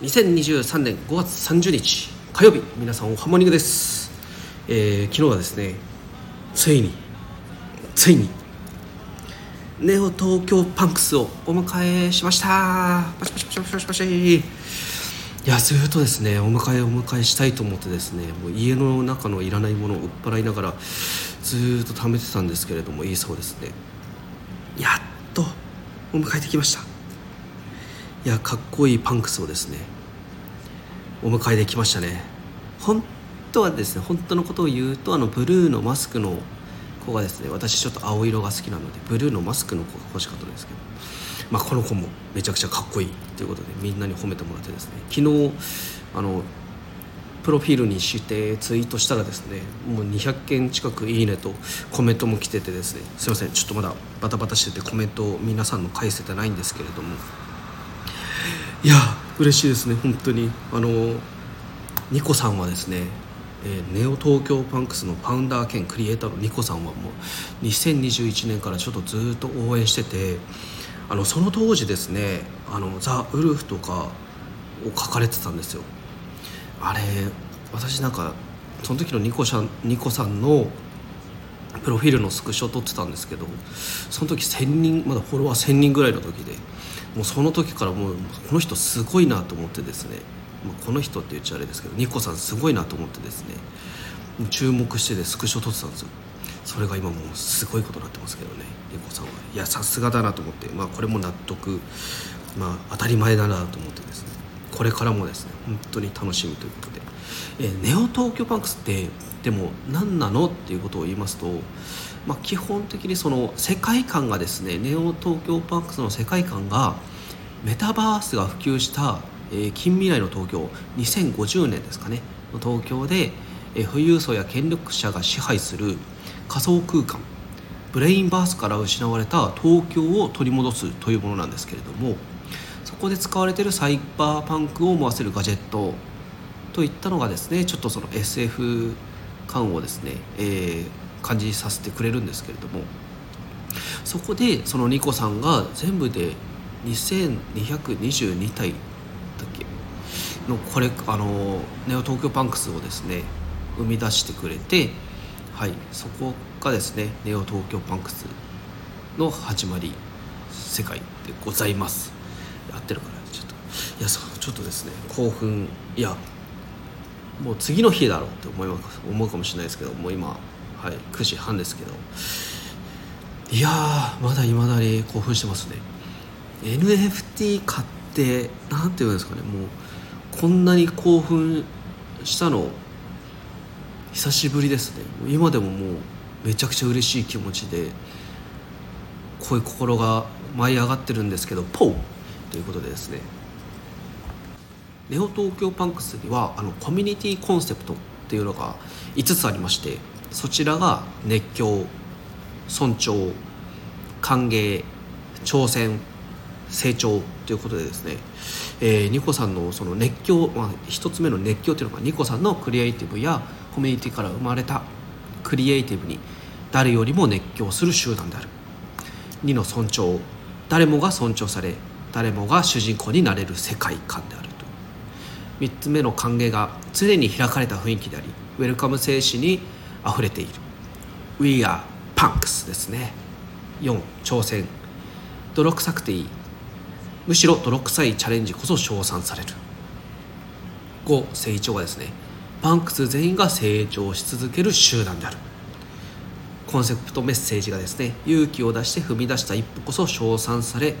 2023年5月30日火曜日皆さんおはモニングです、えー昨日はですねついについにネオ東京パンクスをお迎えしました。パシパシパシパシパシパシ。いやずっとですねお迎えお迎えしたいと思ってですねもう家の中のいらないものを売っ払いながらずっと貯めてたんですけれどもいいそうですね。やっとお迎えできました。いやかっこいいパンクスをですね。お迎えできましたね。本当はですね本当のことを言うとあのブルーのマスクの子がですね私ちょっと青色が好きなのでブルーのマスクの子が欲しかったんですけどまあこの子もめちゃくちゃかっこいいということでみんなに褒めてもらってですね昨日あのプロフィールにしてツイートしたらですねもう200件近くいいねとコメントも来ててですねすいませんちょっとまだバタバタしててコメントを皆さんの返せてないんですけれどもいや嬉しいですね本当に。あのニコさんはですね、えーネオ東京パンクスのファウンダー兼クリエイターのニコさんはもう2021年からちょっとずっと応援しててあのその当時ですねあのザ・ウルフとかを書かれてたんですよ。あれ私なんかその時のニコさんニコさんのプロフィールのスクショ撮ってたんですけどその時1000人まだフォロワー1000人ぐらいの時でもうその時からもうこの人すごいなと思ってですね、ま、この人って言っちゃあれですけどニコさんすごいなと思ってですね。注目してでスクショ撮ってたんですよ。それが今もうすごいことになってますけどねニコさんは。いやさすがだなと思って。まあこれも納得。まあ当たり前だなと思ってですね。これからもですね本当に楽しみということで、えーネオ東京パンクスってでも何なのっていうことを言いますと、まあ、基本的にその世界観がですねネオ東京パンクスの世界観がメタバースが普及した、えー近未来の東京2050年ですかねの東京で、えー富裕層や権力者が支配する仮想空間ブレインバースから失われた東京を取り戻すというものなんですけれどもそこで使われているサイバーパンクを思わせるガジェットといったのがですねちょっとその SF 感をですね、えー感じさせてくれるんですけれどもそこでそのニコさんが全部で2222体だっけのこれあのネオ東京パンクスをですね生み出してくれてはいそこがですねネオ東京パンクスの始まり世界でございます。合ってるかな？ちょっと。いやそうちょっとですね興奮いやもう次の日だろうって思います思うかもしれないですけどもう今、はい、9時半ですけど。いやまだいまだに興奮してますね。NFT 買ってなんていうんですかねもうこんなに興奮したの久しぶりですね。今でももうめちゃくちゃ嬉しい気持ちでこういう心が舞い上がってるんですけどポーということでですね。ネオ東京パンクスにはあのコミュニティコンセプトっていうのが5つありましてそちらが熱狂尊重歓迎挑戦成長ということでですね、えーニコさんのその熱狂、まあ、1つ目の熱狂というのがニコさんのクリエイティブやコミュニティから生まれたクリエイティブに誰よりも熱狂する集団である。2の尊重誰もが尊重され誰もが主人公になれる世界観であると。3つ目の歓迎が常に開かれた雰囲気でありウェルカム精神にあふれている。We are punks ですね。4挑戦。泥臭くていい。むしろ泥臭いチャレンジこそ称賛される。5成長がですねパンクス全員が成長し続ける集団である。コンセプトメッセージがですね勇気を出して踏み出した一歩こそ称賛され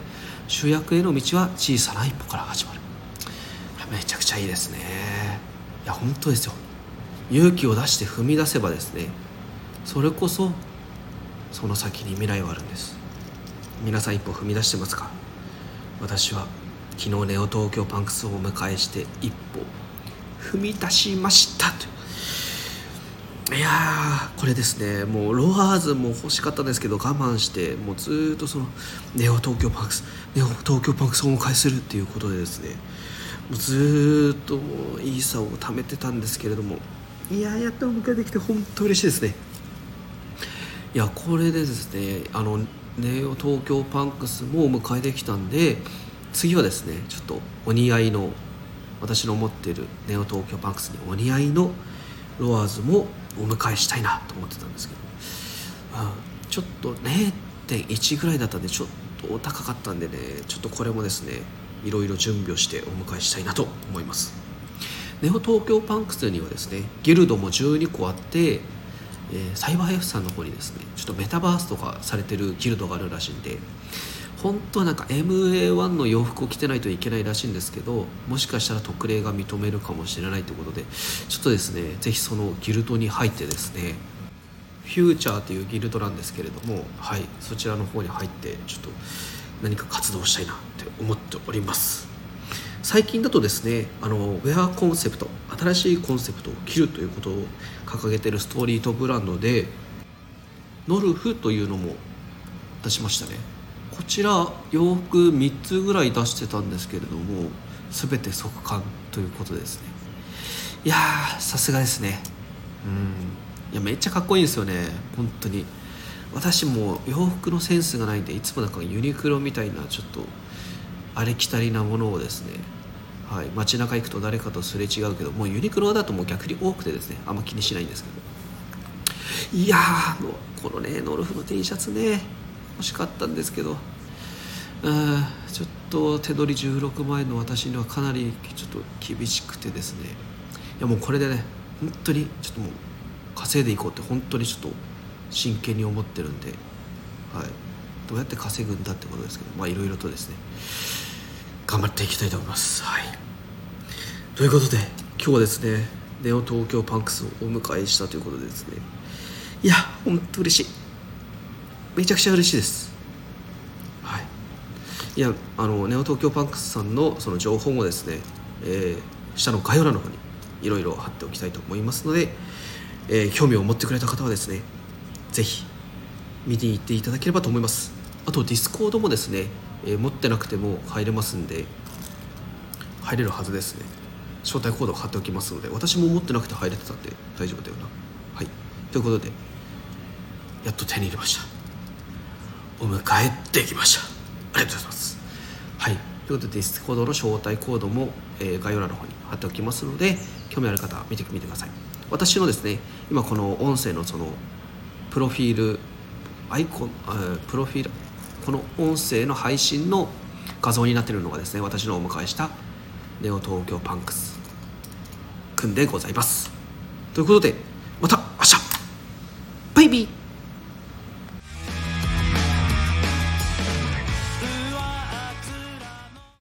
主役への道は小さな一歩から始まる。めちゃくちゃいいですね。いや本当ですよ。勇気を出して踏み出せばですねそれこそその先に未来はあるんです。皆さん一歩踏み出してますか？私は昨日ネオ東京パンクスをお迎えして一歩踏み出しました。といやーこれですね。もうロワーズも欲しかったんですけど我慢してもうずっとそのネオ東京パンクスネオ東京パンクスをお迎えするっていうことでですねもうずっともういいさを貯めてたんですけれどもいややっとお迎えできて本当嬉しいですね。いやこれでですねあのネオ東京パンクスもお迎えできたんで次はですねちょっとお似合いの私の持ってるネオ東京パンクスにお似合いのロワーズもお迎えしたいなと思ってたんですけど、うん、ちょっと0.1ぐらいだったんでちょっとお高かったんでねちょっとこれもですねいろいろ準備をしてお迎えしたいなと思います。ネオ東京パンクスにはですねギルドも12個あってえー、サイバー F さんの方にですねちょっとメタバースとかされてるギルドがあるらしいんで本当はなんか MA1 の洋服を着てないといけないらしいんですけどもしかしたら特例が認めるかもしれないということでちょっとですねぜひそのギルドに入ってですねフューチャーというギルドなんですけれどもはいそちらの方に入ってちょっと何か活動したいなって思っております。最近だとですねあのウェアコンセプト新しいコンセプトを着るということを掲げてるストリートブランドでノルフというのも出しましたね。こちら洋服3つぐらい出してたんですけれども全て即完ということですね。いやさすがですね。うん。いやめっちゃかっこいいんですよね。本当に。私も洋服のセンスがないんでいつもなんかユニクロみたいなちょっとありきたりなものをですねはい、街中行くと誰かとすれ違うけどもうユニクロだともう逆に多くてですねあんま気にしないんですけど。いやーもうこのねノルフの T シャツね欲しかったんですけどちょっと手取り16万円の私にはかなりちょっと厳しくてですね。いやもうこれでね本当にちょっともう稼いでいこうって本当にちょっと真剣に思ってるんで、はい、どうやって稼ぐんだってことですけどまあいろいろとですね。頑張っていきたいと思います。はい、ということで今日はですねネオ東京パンクスをお迎えしたということでですね。いや本当嬉しい。めちゃくちゃ嬉しいです。はい。いやあのネオ東京パンクスさんのその情報もですね、えー、下の概要欄の方にいろいろ貼っておきたいと思いますので、えー、興味を持ってくれた方はですねぜひ見に行っていただければと思います。あとディスコードもですね、えー、持ってなくても入れますんで入れるはずですね。招待コードを貼っておきますので私も持ってなくて入れてたんで大丈夫だよな。はい。ということでやっと手に入れました。お迎えできました。ありがとうございます。はい。ということでディスコードの招待コードも、えー、概要欄の方に貼っておきますので興味ある方見てみてください。私のですね今この音声のそのプロフィールアイコンプロフィールこの音声の配信の画像になってるのがですね私のお迎えしたネオ東京パンクスくんでございます。ということでまた明日。バイビー。